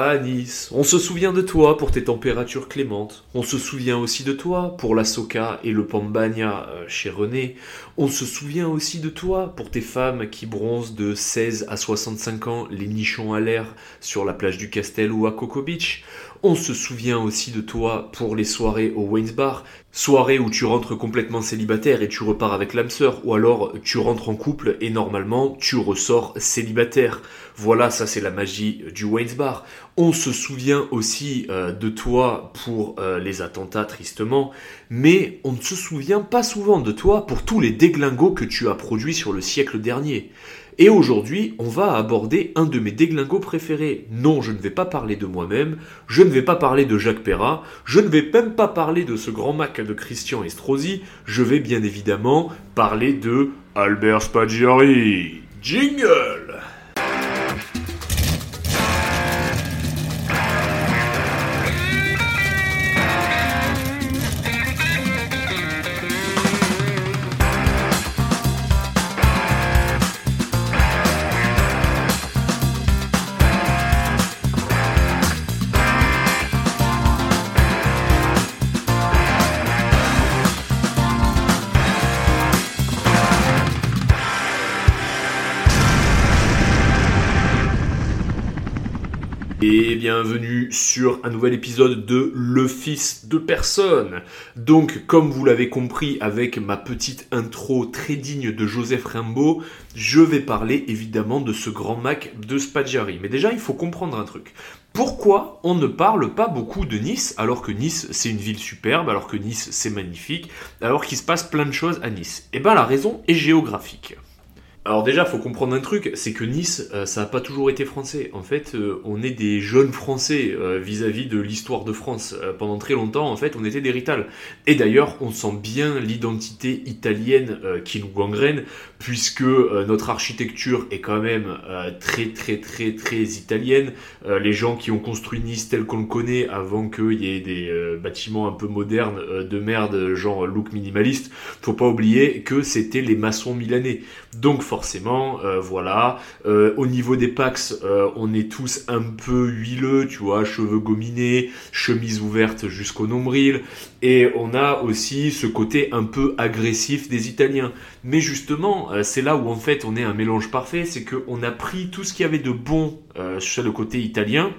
À Nice, on se souvient de toi pour tes températures clémentes. On se souvient aussi de toi pour la soca et le pambagna euh, chez René. On se souvient aussi de toi pour tes femmes qui bronzent de 16 à 65 ans, les nichons à l'air sur la plage du Castel ou à Coco Beach. On se souvient aussi de toi pour les soirées au Wayne's Bar, soirée où tu rentres complètement célibataire et tu repars avec l'âme sœur, ou alors tu rentres en couple et normalement tu ressors célibataire. Voilà, ça c'est la magie du Wayne's Bar. On se souvient aussi euh, de toi pour euh, les attentats tristement, mais on ne se souvient pas souvent de toi pour tous les déglingos que tu as produits sur le siècle dernier. Et aujourd'hui, on va aborder un de mes déglingos préférés. Non, je ne vais pas parler de moi-même, je ne vais pas parler de Jacques Perrat, je ne vais même pas parler de ce grand Mac de Christian Estrosi, je vais bien évidemment parler de Albert Spaggiari. Jingle Et bienvenue sur un nouvel épisode de Le Fils de Personne. Donc, comme vous l'avez compris avec ma petite intro très digne de Joseph Rimbaud, je vais parler évidemment de ce grand Mac de Spaggiari. Mais déjà, il faut comprendre un truc. Pourquoi on ne parle pas beaucoup de Nice alors que Nice c'est une ville superbe, alors que Nice c'est magnifique, alors qu'il se passe plein de choses à Nice? Eh bien la raison est géographique. Alors déjà, faut comprendre un truc, c'est que Nice, euh, ça n'a pas toujours été français. En fait, euh, on est des jeunes Français euh, vis-à-vis de l'histoire de France. pendant très longtemps, en fait, on était des Rital. Et d'ailleurs, on sent bien l'identité italienne qui nous gangrène, puisque notre architecture est quand même très très très très italienne. les gens qui ont construit Nice tel qu'on le connaît, avant qu'il y ait des bâtiments un peu modernes de merde, genre look minimaliste, faut pas oublier que c'était les maçons milanais. Donc forcément, euh, voilà. Euh, au niveau des Pax, euh, on est tous un peu huileux, tu vois, cheveux gominés, chemise ouverte jusqu'au nombril. Et on a aussi ce côté un peu agressif des Italiens. Mais justement, c'est là où en fait on est un mélange parfait, c'est qu'on a pris tout ce qu'il y avait de bon sur le côté italien.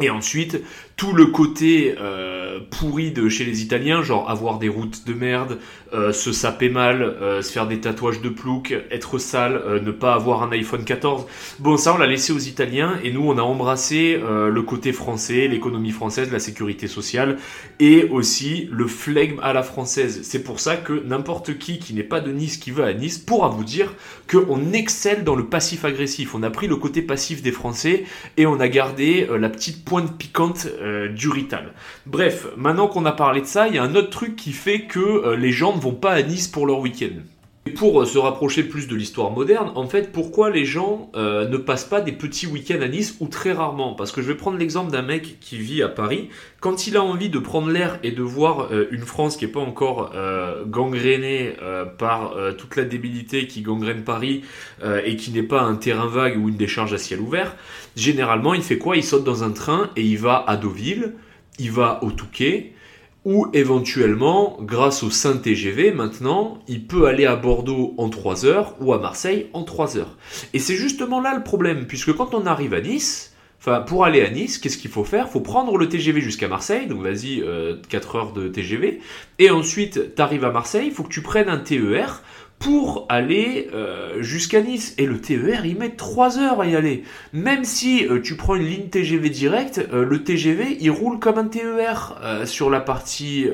Et ensuite, tout le côté euh, pourri de chez les Italiens, genre avoir des routes de merde, euh, se saper mal, euh, se faire des tatouages de plouc, être sale, ne pas avoir un iPhone 14. Bon, ça on l'a laissé aux Italiens et nous on a embrassé le côté français, l'économie française, la sécurité sociale et aussi le flegme à la française. C'est pour ça que n'importe qui qui n'est pas de Nice qui va à Nice pourra vous dire qu'on excelle dans le passif agressif. On a pris le côté passif des Français et on a gardé la petite pointe piquante euh, du Rital. Bref, maintenant qu'on a parlé de ça, il y a un autre truc qui fait que euh, les gens ne vont pas à Nice pour leur week-end. Pour euh, se rapprocher plus de l'histoire moderne, en fait, pourquoi les gens ne passent pas des petits week-ends à Nice ou très rarement? Parce que je vais prendre l'exemple d'un mec qui vit à Paris. Quand il a envie de prendre l'air et de voir une France qui n'est pas encore gangrénée par toute la débilité qui gangrène Paris et qui n'est pas un terrain vague ou une décharge à ciel ouvert, généralement, il fait quoi? Il saute dans un train et il va à Deauville, il va au Touquet, ou éventuellement, grâce au Saint-TGV, maintenant, il peut aller à Bordeaux en 3 heures ou à Marseille en 3 heures. Et c'est justement là le problème, puisque quand on arrive à Nice, Enfin, pour aller à Nice, qu'est-ce qu'il faut faire? Il faut prendre le TGV jusqu'à Marseille, donc vas-y, 4 euh, heures de TGV, et ensuite, tu arrives à Marseille, il faut que tu prennes un TER pour aller euh, jusqu'à Nice. Et le TER, il met 3 heures à y aller. Même si euh, tu prends une ligne TGV directe, euh, le TGV, il roule comme un TER sur la partie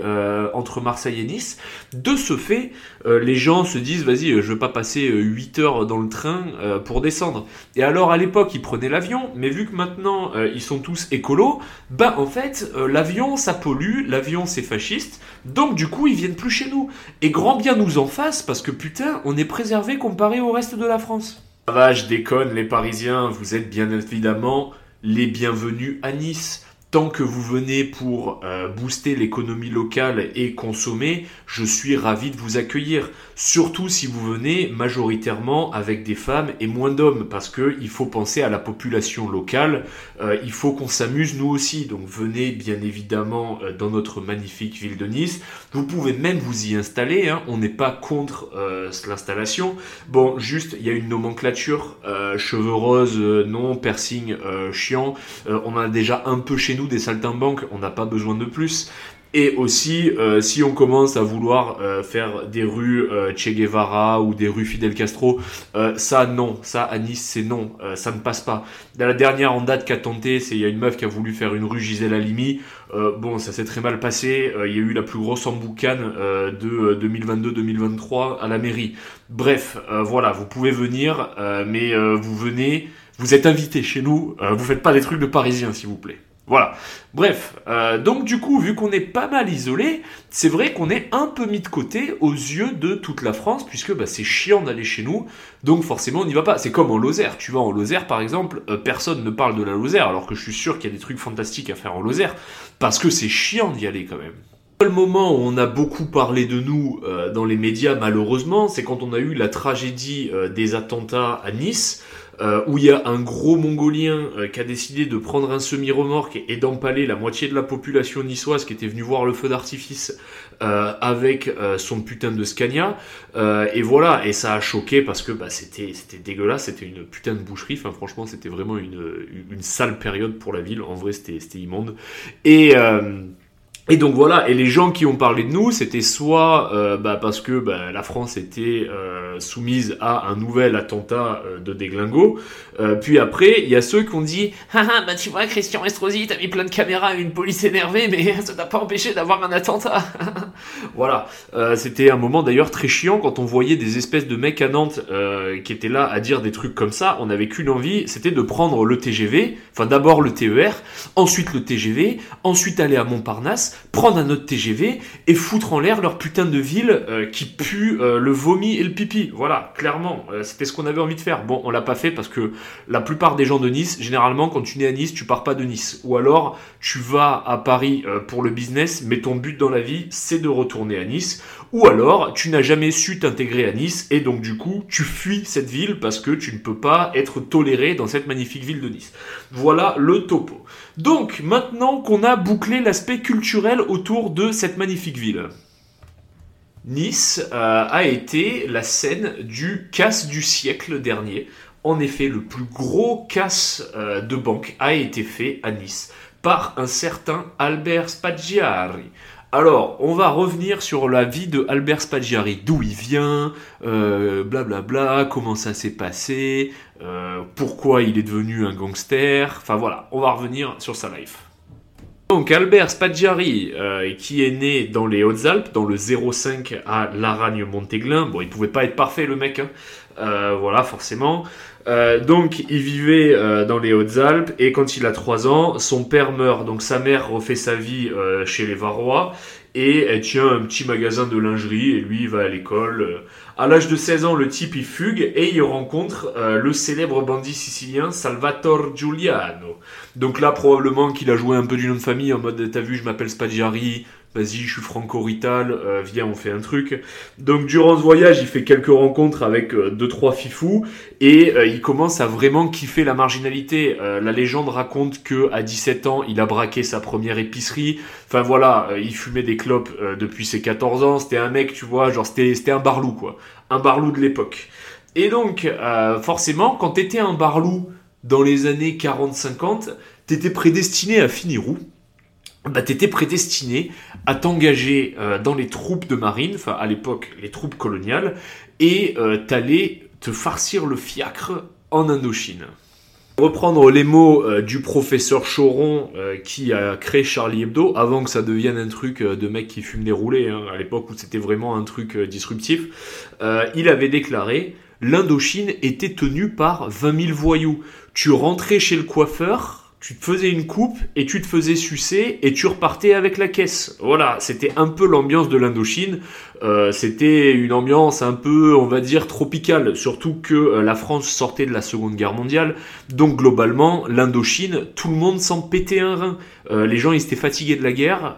entre Marseille et Nice. De ce fait, les gens se disent, vas-y, je veux pas passer 8 heures dans le train pour descendre. Et alors, à l'époque, ils prenaient l'avion, mais vu que maintenant, ils sont tous écolos, ben en fait, l'avion, ça pollue, l'avion, c'est fasciste. Donc, du coup, ils viennent plus chez nous. Et grand bien nous en fasse, parce que putain, on est préservé comparé au reste de la France. Ah déconne, les Parisiens, vous êtes bien évidemment les bienvenus à Nice. Tant que vous venez pour euh, booster l'économie locale et consommer, je suis ravi de vous accueillir. Surtout si vous venez majoritairement avec des femmes et moins d'hommes, parce que il faut penser à la population locale. Euh, il faut qu'on s'amuse nous aussi. Donc venez bien évidemment euh, dans notre magnifique ville de Nice. Vous pouvez même vous y installer. Hein. On n'est pas contre l'installation. Bon, juste il y a une nomenclature cheveux roses, non, piercing chiant. on en a déjà un peu chez nous des saltimbanques, on n'a pas besoin de plus. Et aussi, euh, si on commence à vouloir euh, faire des rues euh, Che Guevara ou des rues Fidel Castro, ça non, ça à Nice c'est non, ça ne passe pas. La dernière en date qu'a tenté, c'est il y a une meuf qui a voulu faire une rue Gisèle Halimi. bon, ça s'est très mal passé. Il y a eu la plus grosse emboucane de 2022-2023 à la mairie. Bref, voilà, vous pouvez venir, mais vous venez, vous êtes invité chez nous. vous faites pas des trucs de Parisiens, s'il vous plaît. Voilà. Bref, euh, donc du coup, vu qu'on est pas mal isolé, c'est vrai qu'on est un peu mis de côté aux yeux de toute la France, puisque bah, c'est chiant d'aller chez nous, donc forcément on n'y va pas. C'est comme en Lozère. Tu vas en Lozère, par exemple, euh, personne ne parle de la Lozère, alors que je suis sûr qu'il y a des trucs fantastiques à faire en Lozère, parce que c'est chiant d'y aller quand même. Le moment où on a beaucoup parlé de nous euh, dans les médias, malheureusement, c'est quand on a eu la tragédie des attentats à Nice. Euh, où il y a un gros mongolien euh, qui a décidé de prendre un semi-remorque et, d'empaler la moitié de la population niçoise qui était venue voir le feu d'artifice euh, avec son putain de Scania. et voilà, et ça a choqué parce que bah, c'était dégueulasse, c'était une putain de boucherie. Franchement, c'était vraiment une, une sale période pour la ville. En vrai, c'était immonde. Et et donc voilà, et les gens qui ont parlé de nous, c'était soit euh, bah, parce que bah, la France était euh, soumise à un nouvel attentat euh, de déglingo, puis après, il y a ceux qui ont dit « Ah bah tu vois, Christian Estrosi, t'as mis plein de caméras et une police énervée, mais ça t'a pas empêché d'avoir un attentat !» Voilà, c'était un moment d'ailleurs très chiant quand on voyait des espèces de mecs à Nantes qui étaient là à dire des trucs comme ça, on n'avait qu'une envie, c'était de prendre le TGV, enfin d'abord le TER, ensuite le TGV, ensuite aller à Montparnasse, prendre un autre TGV et foutre en l'air leur putain de ville euh, qui pue euh, le vomi et le pipi. Voilà, clairement, euh, c'était ce qu'on avait envie de faire. Bon, on l'a pas fait parce que la plupart des gens de Nice, généralement, quand tu nais à Nice, tu pars pas de Nice. Ou alors, tu vas à Paris pour le business, mais ton but dans la vie, c'est de retourner à Nice. Ou alors, tu n'as jamais su t'intégrer à Nice et donc du coup, tu fuis cette ville parce que tu ne peux pas être toléré dans cette magnifique ville de Nice. Voilà le topo. Donc, maintenant qu'on a bouclé l'aspect culturel autour de cette magnifique ville. Nice euh, a été la scène du casse du siècle dernier. En effet, le plus gros casse euh, de banque a été fait à Nice par un certain Albert Spaggiari. Alors, on va revenir sur la vie de Albert Spaggiari, d'où il vient, blablabla, euh, bla, comment ça s'est passé, euh, pourquoi il est devenu un gangster, enfin voilà, on va revenir sur sa life. Donc Albert Spaggiari, euh, qui est né dans les Hautes-Alpes, dans le 05 à Laragne-Montéglin, bon il pouvait pas être parfait le mec, hein. Voilà forcément, euh, donc il vivait euh, dans les Hautes-Alpes et quand il a 3 ans, son père meurt. Donc sa mère refait sa vie euh, chez les Varrois et elle tient un petit magasin de lingerie et lui il va à l'école. À l'âge de 16 ans, le type il fugue et il rencontre le célèbre bandit sicilien Salvatore Giuliano. Donc là probablement qu'il a joué un peu du nom de famille en mode t'as vu je m'appelle Spaggiari, vas-y, je suis franco-rital, euh, viens, on fait un truc. Donc durant ce voyage, il fait quelques rencontres avec euh, deux trois fifous et euh, il commence à vraiment kiffer la marginalité. la légende raconte que à 17 ans, il a braqué sa première épicerie. Enfin voilà, il fumait des clopes depuis ses 14 ans. C'était un mec, tu vois, genre c'était c'était un barlou quoi, un barlou de l'époque. Et donc forcément, quand t'étais un barlou dans les années 40-50, t'étais prédestiné à finir où? Bah, t'étais prédestiné à t'engager euh, dans les troupes de marine, enfin à l'époque les troupes coloniales, et euh, t'allais te farcir le fiacre en Indochine. Reprendre les mots euh, du professeur Choron qui a créé Charlie Hebdo avant que ça devienne un truc de mec qui fume des roulés, hein, à l'époque où c'était vraiment un truc disruptif, il avait déclaré l'Indochine était tenue par 20 000 voyous. Tu rentrais chez le coiffeur, tu te faisais une coupe et tu te faisais sucer et tu repartais avec la caisse. Voilà, c'était un peu l'ambiance de l'Indochine. Euh, c'était une ambiance un peu, on va dire, tropicale, surtout que euh, la France sortait de la Seconde Guerre mondiale, donc globalement, l'Indochine, tout le monde s'en pétait un rein. Euh, les gens, ils étaient fatigués de la guerre,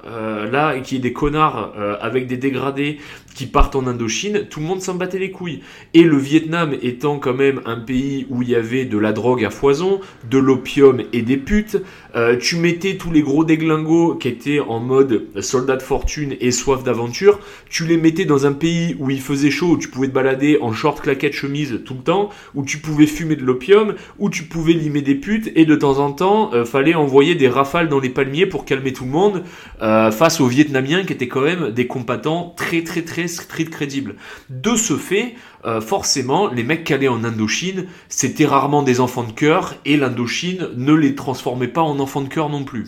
là, qu'il y ait des connards avec des dégradés qui partent en Indochine, tout le monde s'en battait les couilles. Et le Vietnam étant quand même un pays où il y avait de la drogue à foison, de l'opium et des putes, tu mettais tous les gros déglingos qui étaient en mode soldat de fortune et soif d'aventure, tu les mettais dans un pays où il faisait chaud, où tu pouvais te balader en short, claquette, chemise tout le temps, où tu pouvais fumer de l'opium, où tu pouvais limer des putes, et de temps en temps, euh, fallait envoyer des rafales dans les palmiers pour calmer tout le monde, euh, face aux Vietnamiens qui étaient quand même des combattants très très très très crédibles. De ce fait, euh, forcément, les mecs qui allaient en Indochine, c'était rarement des enfants de cœur, et l'Indochine ne les transformait pas en enfants de cœur non plus.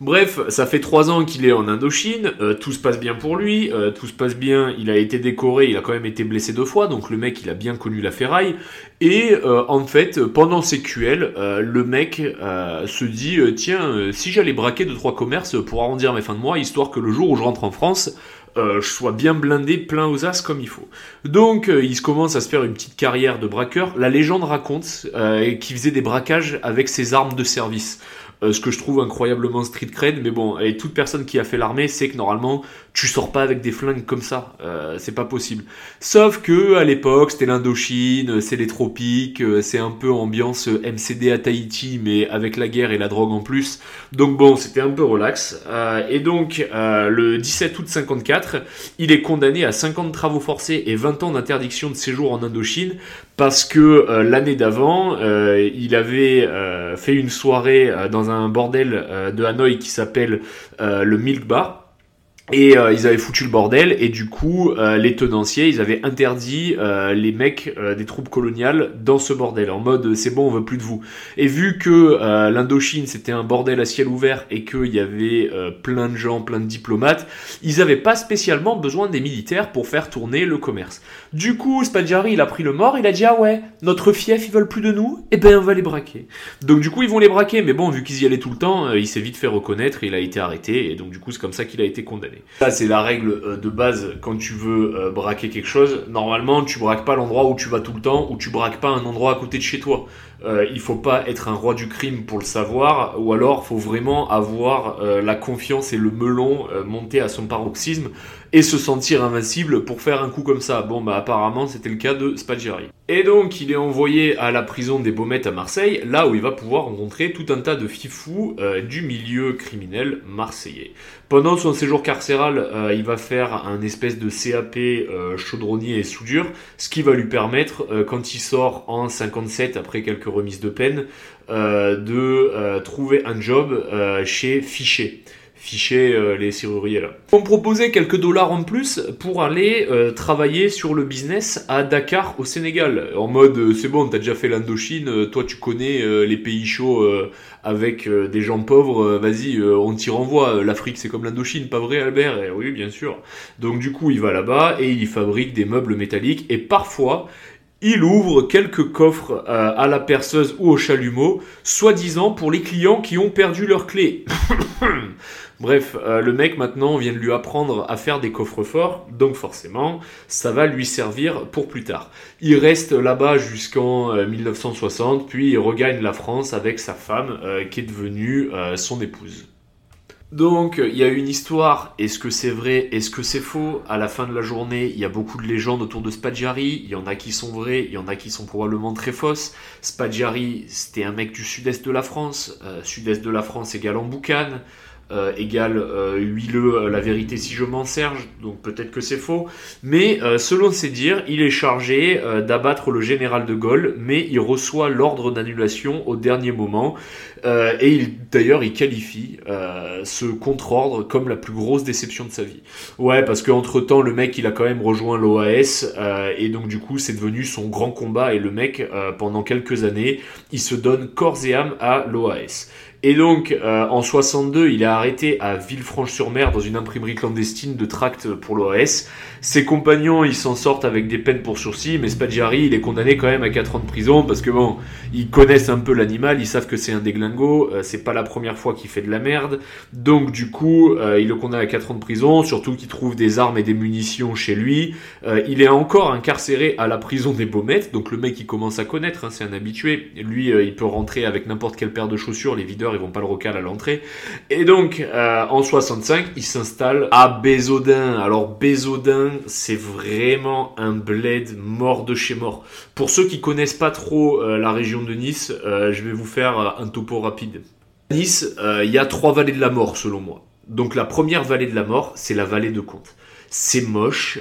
Bref, ça fait trois ans qu'il est en Indochine, euh, tout se passe bien pour lui, euh, tout se passe bien, il a été décoré, il a quand même été blessé deux fois, donc le mec il a bien connu la ferraille, et euh, en fait, pendant ses QL, le mec se dit, tiens, si j'allais braquer deux trois commerces pour arrondir mes fins de mois, histoire que le jour où je rentre en France, je sois bien blindé, plein aux as comme il faut. Donc il commence à se faire une petite carrière de braqueur. La légende raconte qu'il faisait des braquages avec ses armes de service. Euh, ce que je trouve incroyablement street cred, mais bon, et toute personne qui a fait l'armée sait que normalement, tu sors pas avec des flingues comme ça, euh, c'est pas possible. Sauf que à l'époque, c'était l'Indochine, c'est les tropiques, euh, c'est un peu ambiance MCD à Tahiti, mais avec la guerre et la drogue en plus. Donc bon, c'était un peu relax. et donc, le 17 août 54, il est condamné à 50 travaux forcés et 20 ans d'interdiction de séjour en Indochine parce que l'année d'avant, il avait fait une soirée dans un un bordel euh, de Hanoï qui s'appelle euh, le Milk Bar. Et euh, ils avaient foutu le bordel et du coup les tenanciers ils avaient interdit les mecs des troupes coloniales dans ce bordel en mode c'est bon on veut plus de vous. Et vu que l'Indochine c'était un bordel à ciel ouvert et qu'il y avait plein de gens, plein de diplomates, ils avaient pas spécialement besoin des militaires pour faire tourner le commerce. Du coup Spadjari il a pris le mort, il a dit ah ouais notre fief ils veulent plus de nous, et eh ben on va les braquer. Donc du coup ils vont les braquer mais bon vu qu'ils y allaient tout le temps il s'est vite fait reconnaître, il a été arrêté et donc du coup c'est comme ça qu'il a été condamné. Ça, c'est la règle euh, de base quand tu veux euh, braquer quelque chose. Normalement, tu braques pas l'endroit où tu vas tout le temps, ou tu braques pas un endroit à côté de chez toi. Euh, il faut pas être un roi du crime pour le savoir, ou alors faut vraiment avoir la confiance et le melon monté à son paroxysme et se sentir invincible pour faire un coup comme ça. Bon, bah apparemment c'était le cas de Spaggiari. Et donc il est envoyé à la prison des Baumettes à Marseille, là où il va pouvoir rencontrer tout un tas de fifous euh, du milieu criminel marseillais. Pendant son séjour carcéral, euh, il va faire un espèce de CAP euh, chaudronnier et soudure, ce qui va lui permettre, quand il sort en 57 après quelques remises de peine, de trouver un job chez Fichet ficher euh, les serruriers là. On proposait quelques dollars en plus pour aller euh, travailler sur le business à Dakar au Sénégal. En mode euh, c'est bon, t'as déjà fait l'Indochine, toi tu connais les pays chauds avec des gens pauvres, vas-y, on t'y renvoie. L'Afrique c'est comme l'Indochine, pas vrai Albert? Eh Oui bien sûr. Donc du coup il va là-bas et il fabrique des meubles métalliques et parfois il ouvre quelques coffres à la perceuse ou au chalumeau, soi-disant pour les clients qui ont perdu leurs clés. Bref, euh, le mec maintenant vient de lui apprendre à faire des coffres forts, donc forcément, ça va lui servir pour plus tard. Il reste là-bas jusqu'en 1960, euh, puis il regagne la France avec sa femme euh, qui est devenue son épouse. Donc, il y a une histoire, est-ce que c'est vrai, est-ce que c'est faux? À la fin de la journée, il y a beaucoup de légendes autour de Spadjari, il y en a qui sont vraies, il y en a qui sont probablement très fausses. Spadjari, c'était un mec du sud-est de la France, sud-est de la France égale en boucan, euh, égale euh, huileux euh, la vérité si je m'en serge, donc peut-être que c'est faux. Mais selon ses dires, il est chargé d'abattre le général de Gaulle, mais il reçoit l'ordre d'annulation au dernier moment. et d'ailleurs, il qualifie ce contre-ordre comme la plus grosse déception de sa vie. Ouais, parce qu'entre temps, le mec, il a quand même rejoint l'OAS, et donc du coup, c'est devenu son grand combat. Et le mec, pendant quelques années, il se donne corps et âme à l'OAS. Et donc, euh, en 62, il est arrêté à Villefranche-sur-Mer dans une imprimerie clandestine de tracts pour l'OAS. Ses compagnons, ils s'en sortent avec des peines pour sursis, mais Spaggiari, il est condamné quand même à 4 ans de prison parce que bon, ils connaissent un peu l'animal, ils savent que c'est un déglingo, euh, c'est pas la première fois qu'il fait de la merde. Donc, du coup, euh, il le condamne à 4 ans de prison, surtout qu'il trouve des armes et des munitions chez lui. il est encore incarcéré à la prison des Baumettes, donc le mec il commence à connaître, hein, c'est un habitué. Lui, il peut rentrer avec n'importe quelle paire de chaussures, les videurs ils vont pas le recal à l'entrée. Et donc, euh, en 65, il s'installe à Bézodin. Alors, Bézodin, c'est vraiment un bled mort de chez mort. Pour ceux qui connaissent pas trop euh, la région de Nice, euh, je vais vous faire un topo rapide. Nice, il y a trois vallées de la mort, selon moi. Donc, la première vallée de la mort, c'est la vallée de Comte c'est moche,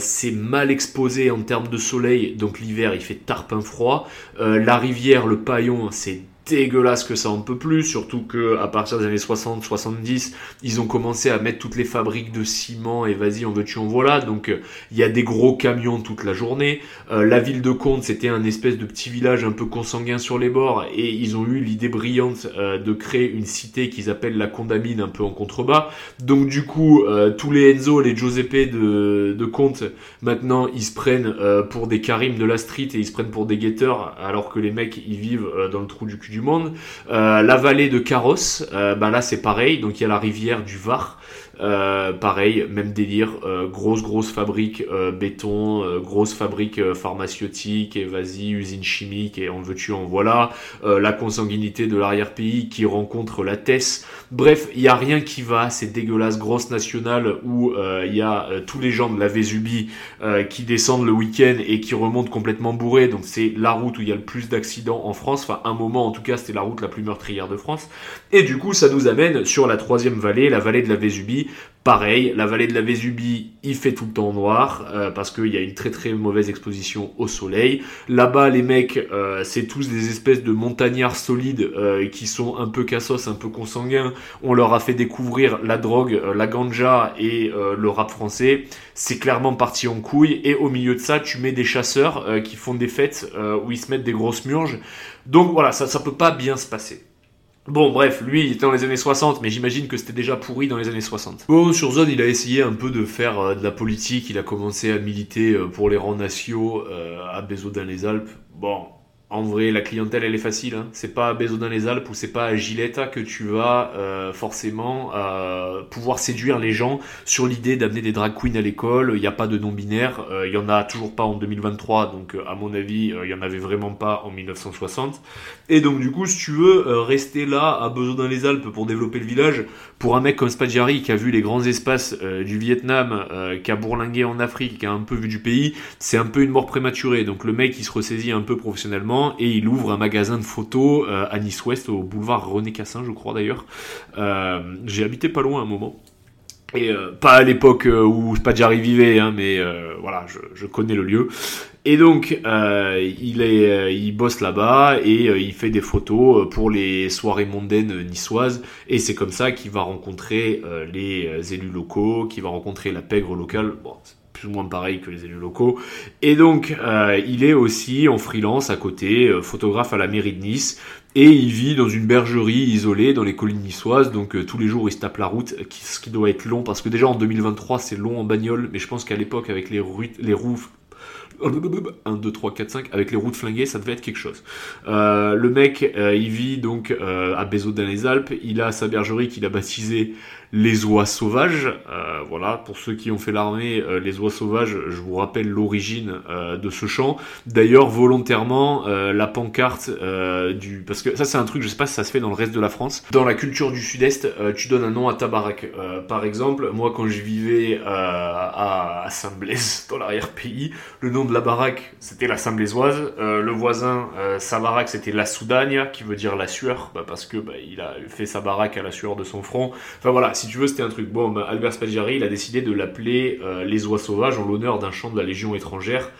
c'est mal exposé en termes de soleil, donc l'hiver il fait tarpin froid. la rivière, le paillon, c'est dégueulasse que ça en peut plus, surtout que à partir des années 60-70, ils ont commencé à mettre toutes les fabriques de ciment et vas-y, en veux-tu, en voilà. Donc il y a des gros camions toute la journée. Euh, la ville de Comte, c'était un espèce de petit village un peu consanguin sur les bords et ils ont eu l'idée brillante euh, de créer une cité qu'ils appellent la Condamine un peu en contrebas. Donc du coup, euh, tous les Enzo, les Giuseppe de, de Comte, maintenant ils se prennent pour des Karim de la street et ils se prennent pour des guetteurs alors que les mecs ils vivent dans le trou du cul du monde. Euh, la vallée de Carrosse, euh, ben là c'est pareil, donc il y a la rivière du Var euh, pareil, même délire, euh, grosse grosse fabrique euh, béton, euh, grosse fabrique pharmaceutique, et vas-y, usine chimique, et on veut tu en voilà, la consanguinité de l'arrière-pays qui rencontre la TES. Bref, il y a rien qui va, c'est dégueulasse, grosse nationale où il y a tous les gens de la Vésubie qui descendent le week-end et qui remontent complètement bourrés, donc c'est la route où il y a le plus d'accidents en France, enfin un moment en tout cas c'était la route la plus meurtrière de France, et du coup ça nous amène sur la troisième vallée, la vallée de la Vésubie, Pareil, la vallée de la Vésubie, il fait tout le temps noir euh, parce qu'il y a une très très mauvaise exposition au soleil. Là-bas, les mecs, euh, c'est tous des espèces de montagnards solides euh, qui sont un peu cassos, un peu consanguins. On leur a fait découvrir la drogue, la ganja et le rap français. C'est clairement parti en couille. Et au milieu de ça, tu mets des chasseurs qui font des fêtes où ils se mettent des grosses murges. Donc voilà, ça, ça peut pas bien se passer. Bon, bref, lui, il était dans les années 60, mais j'imagine que c'était déjà pourri dans les années 60. Bon, sur Zone, il a essayé un peu de faire euh, de la politique, il a commencé à militer euh, pour les rangs nationaux euh, à Bézodin-les-Alpes. Bon, en vrai, la clientèle, elle est facile. Hein. C'est pas à les Alpes ou c'est pas à Giletta que tu vas euh, forcément euh, pouvoir séduire les gens sur l'idée d'amener des drag queens à l'école. Il n'y a pas de non-binaire. Euh, il y en a toujours pas en 2023. Donc, à mon avis, il y en avait vraiment pas en 1960. Et donc, du coup, si tu veux rester là à les Alpes pour développer le village, pour un mec comme Spadjari qui a vu les grands espaces du Vietnam, qui a bourlingué en Afrique, qui a un peu vu du pays, c'est un peu une mort prématurée. Donc, le mec, il se ressaisit un peu professionnellement et il ouvre un magasin de photos euh, à Nice Ouest au boulevard René Cassin, je crois d'ailleurs. Euh, j'ai habité pas loin un moment. Et euh, pas à l'époque où Spadjari vivait, hein, mais voilà, je, connais le lieu. Et donc, il, est, il bosse là-bas et il fait des photos pour les soirées mondaines niçoises. Et c'est comme ça qu'il va rencontrer les élus locaux, qu'il va rencontrer la pègre locale. Bon, ou moins pareil que les élus locaux. Et donc, euh, il est aussi en freelance à côté, euh, photographe à la mairie de Nice, et il vit dans une bergerie isolée dans les collines niçoises, donc euh, tous les jours il se tape la route, ce qui doit être long, parce que déjà en 2023 c'est long en bagnole, mais je pense qu'à l'époque avec les, les roues 1, 2, 3, 4, 5, avec les routes flinguées, ça devait être quelque chose. Le mec, il vit donc à Bézot dans les Alpes, il a sa bergerie qu'il a baptisée les oies sauvages. voilà, pour ceux qui ont fait l'armée, les oies sauvages, je vous rappelle l'origine de ce chant. D'ailleurs, volontairement, la pancarte du... Parce que ça c'est un truc, je sais pas si ça se fait dans le reste de la France. Dans la culture du sud-est, tu donnes un nom à ta baraque. par exemple, moi quand je vivais à, Saint-Blaise, dans l'arrière-pays, le nom de la baraque, c'était la Saint-Blaisoise. Euh, le voisin, euh, sa baraque, c'était la Soudagne, qui veut dire la sueur, bah, parce que bah, il a fait sa baraque à la sueur de son front. Enfin voilà, si tu veux, c'était un truc. Bon, bah, Albert Spaggiari, il a décidé de l'appeler euh, les oies sauvages en l'honneur d'un chant de la Légion étrangère.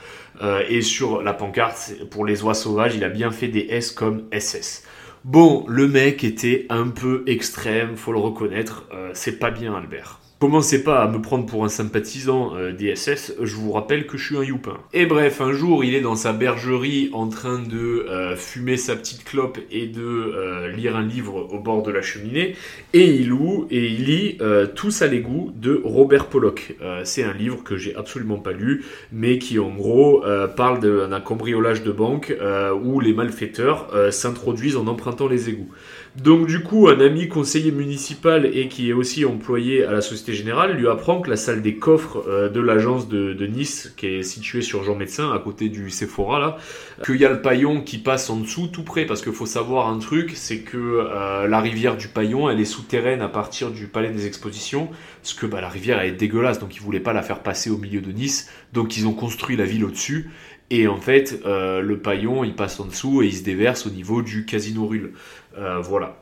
et sur la pancarte, pour les oies sauvages, il a bien fait des S comme SS. Bon, le mec était un peu extrême, faut le reconnaître. c'est pas bien, Albert. Commencez pas à me prendre pour un sympathisant euh, des SS, je vous rappelle que je suis un youpin. Et bref, un jour, il est dans sa bergerie en train de euh, fumer sa petite clope et de euh, lire un livre au bord de la cheminée, et il loue et il lit Tous à l'égout de Robert Pollock. C'est un livre que j'ai absolument pas lu, mais qui en gros parle d'un cambriolage de banque où les malfaiteurs s'introduisent en empruntant les égouts. Donc du coup, un ami conseiller municipal et qui est aussi employé à la Société Générale lui apprend que la salle des coffres euh, de l'agence de, Nice, qui est située sur Jean Médecin, à côté du Sephora là, qu'il y a le paillon qui passe en dessous, tout près, parce qu'il faut savoir un truc, c'est que euh, la rivière du paillon, elle est souterraine à partir du Palais des Expositions, parce que bah, la rivière elle est dégueulasse, donc ils voulaient pas la faire passer au milieu de Nice, donc ils ont construit la ville au-dessus. Et en fait, euh, le paillon, il passe en dessous et il se déverse au niveau du Casino Rulle. Euh, voilà.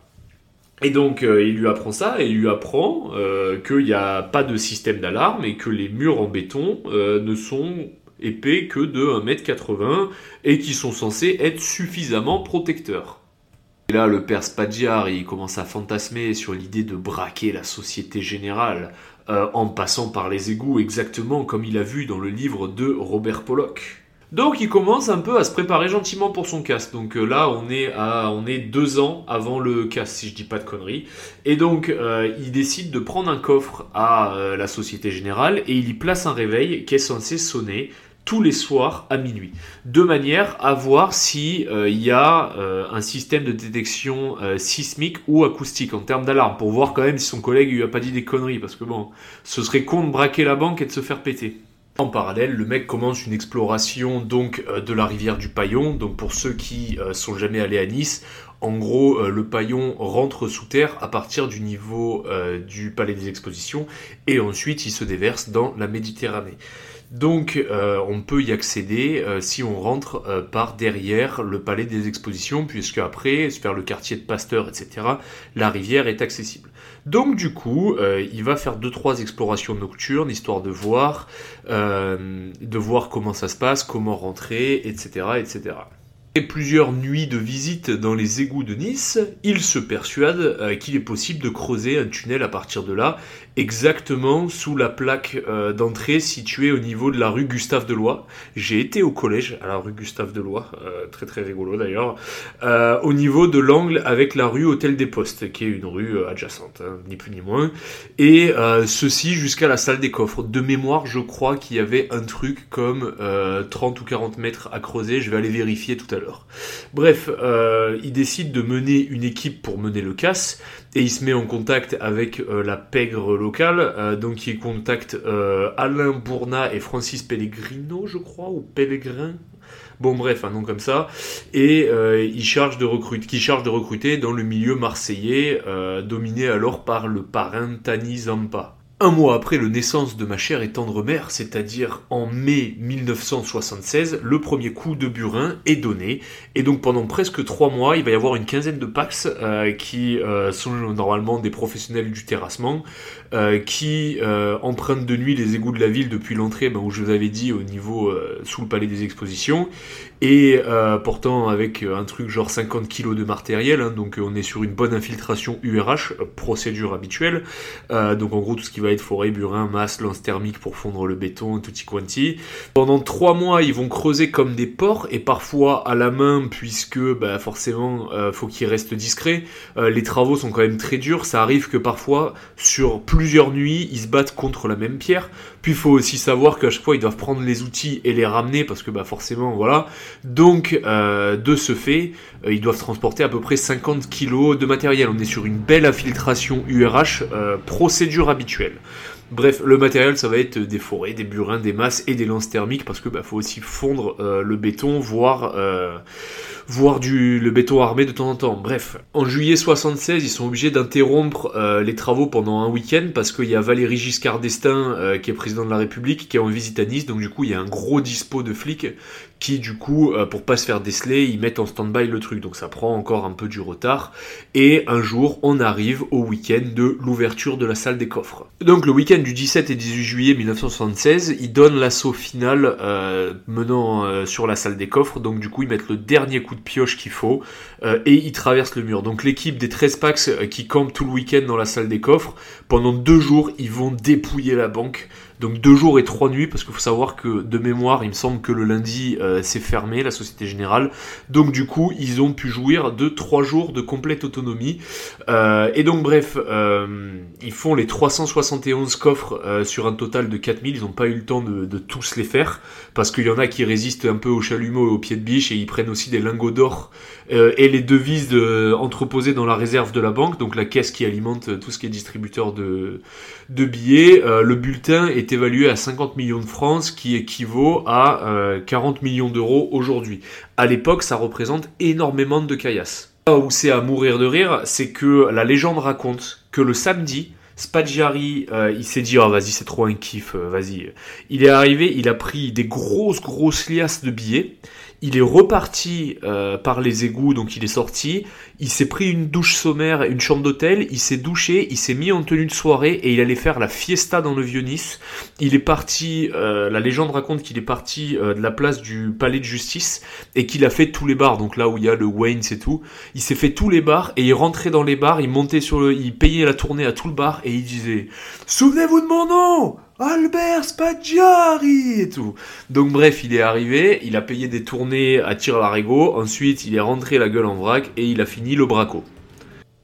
Et donc euh, il lui apprend ça, et il lui apprend euh, qu'il n'y a pas de système d'alarme et que les murs en béton ne sont épais que de 1m80 et qui sont censés être suffisamment protecteurs. Et là, le père Spadjar, commence à fantasmer sur l'idée de braquer la Société Générale en passant par les égouts, exactement comme il a vu dans le livre de Robert Pollock. Donc il commence un peu à se préparer gentiment pour son casse. Donc euh, là on est à on est deux ans avant le casse si je dis pas de conneries. Et donc euh, il décide de prendre un coffre à euh, la Société Générale et il y place un réveil qui est censé sonner tous les soirs à minuit, de manière à voir si il y a un système de détection sismique ou acoustique en termes d'alarme, pour voir quand même si son collègue lui a pas dit des conneries, parce que bon, ce serait con de braquer la banque et de se faire péter. En parallèle, le mec commence une exploration euh, de la rivière du Paillon. Donc pour ceux qui euh, sont jamais allés à Nice, en gros, euh, le Paillon rentre sous terre à partir du niveau du Palais des Expositions et ensuite il se déverse dans la Méditerranée. Donc on peut y accéder si on rentre par derrière le palais des expositions, puisque après, vers le quartier de Pasteur, etc., la rivière est accessible. Donc du coup, euh, il va faire deux trois explorations nocturnes histoire de voir, euh, de voir comment ça se passe, comment rentrer, etc., etc plusieurs nuits de visite dans les égouts de Nice, il se persuade euh, qu'il est possible de creuser un tunnel à partir de là, exactement sous la plaque euh, d'entrée située au niveau de la rue Gustave Deloy. J'ai été au collège à la rue Gustave Deloy, euh, très très rigolo d'ailleurs, au niveau de l'angle avec la rue Hôtel des Postes, qui est une rue adjacente, hein, ni plus ni moins, et ceci jusqu'à la salle des coffres. De mémoire, je crois qu'il y avait un truc comme 30 ou 40 mètres à creuser, je vais aller vérifier tout à l'heure. Bref, euh, il décide de mener une équipe pour mener le casse et il se met en contact avec euh, la pègre locale. Euh, donc il contacte Alain Bourna et Francis Pellegrino, je crois, ou Pellegrin. Bon bref, un nom comme ça. Et il charge de recruter, qui charge de recruter dans le milieu marseillais, dominé alors par le parrain Tani Zampa. Un mois après le naissance de ma chère et tendre mère, c'est-à-dire en mai 1976, le premier coup de burin est donné. Et donc pendant presque trois mois, il va y avoir une quinzaine de Pax euh, qui euh, sont normalement des professionnels du terrassement, euh, qui empruntent de nuit les égouts de la ville depuis l'entrée, ben, où je vous avais dit, au niveau sous le palais des expositions, et portant avec un truc genre 50 kg de matériel, hein, donc on est sur une bonne infiltration URH, procédure habituelle. donc en gros tout ce qui va être forêt, burin, masse, lance thermique pour fondre le béton, tutti quanti. Pendant trois mois, ils vont creuser comme des porcs et parfois à la main puisque bah, forcément euh, faut qu'ils restent discrets. Euh, les travaux sont quand même très durs. Ça arrive que parfois sur plusieurs nuits, ils se battent contre la même pierre. Puis il faut aussi savoir qu'à chaque fois ils doivent prendre les outils et les ramener parce que bah forcément voilà. Donc euh, de ce fait, ils doivent transporter à peu près 50 kg de matériel. On est sur une belle infiltration URH, procédure habituelle. Bref, le matériel, ça va être des forêts, des burins, des masses et des lances thermiques parce que bah, faut aussi fondre euh, le béton, voire, euh, du, le béton armé de temps en temps. Bref, en juillet 76, ils sont obligés d'interrompre euh, les travaux pendant un week-end parce qu'il y a Valéry Giscard d'Estaing, qui est président de la République, qui est en visite à Nice. Donc du coup, il y a un gros dispo de flics qui du coup, euh, pour pas se faire déceler, ils mettent en stand-by le truc. Donc ça prend encore un peu du retard. Et un jour, on arrive au week-end de l'ouverture de la salle des coffres. Donc le week-end du 17 et 18 juillet 1976, ils donnent l'assaut final euh, menant euh, sur la salle des coffres. Donc du coup, ils mettent le dernier coup de pioche qu'il faut et ils traversent le mur. Donc l'équipe des 13 packs qui campent tout le week-end dans la salle des coffres, pendant deux jours, ils vont dépouiller la banque. Donc deux jours et trois nuits, parce qu'il faut savoir que de mémoire, il me semble que le lundi euh, c'est fermé, la Société Générale. Donc du coup, ils ont pu jouir de trois jours de complète autonomie. Euh, et donc bref, euh, ils font les 371 coffres sur un total de 4000. Ils n'ont pas eu le temps de, de, tous les faire, parce qu'il y en a qui résistent un peu au chalumeau et au pied de biche, et ils prennent aussi des lingots d'or et les devises de, entreposées dans la réserve de la banque, donc la caisse qui alimente tout ce qui est distributeur de, billets. le bulletin est évalué à 50 millions de francs, ce qui équivaut à 40 euh, millions d'euros aujourd'hui. À l'époque, ça représente énormément de caillasses. Là où c'est à mourir de rire, c'est que la légende raconte que le samedi, Spaggiari, euh, il s'est dit, oh vas-y, c'est trop un kiff, euh, vas-y. Il est arrivé, il a pris des grosses, grosses liasses de billets. Il est reparti euh, par les égouts, donc il est sorti. Il s'est pris une douche sommaire, une chambre d'hôtel. Il s'est douché, il s'est mis en tenue de soirée et il allait faire la fiesta dans le Vieux-Nice. Il est parti, euh, la légende raconte qu'il est parti euh, de la place du palais de justice et qu'il a fait tous les bars, donc là où il y a le Wayne et tout. Il s'est fait tous les bars et il rentrait dans les bars, il montait sur le, il payait la tournée à tout le bar et il disait Souvenez-vous de mon nom Albert Spaggiari et tout. Donc bref, il est arrivé, il a payé des tournées à tir larigot, ensuite il est rentré la gueule en vrac et il a fini le braco.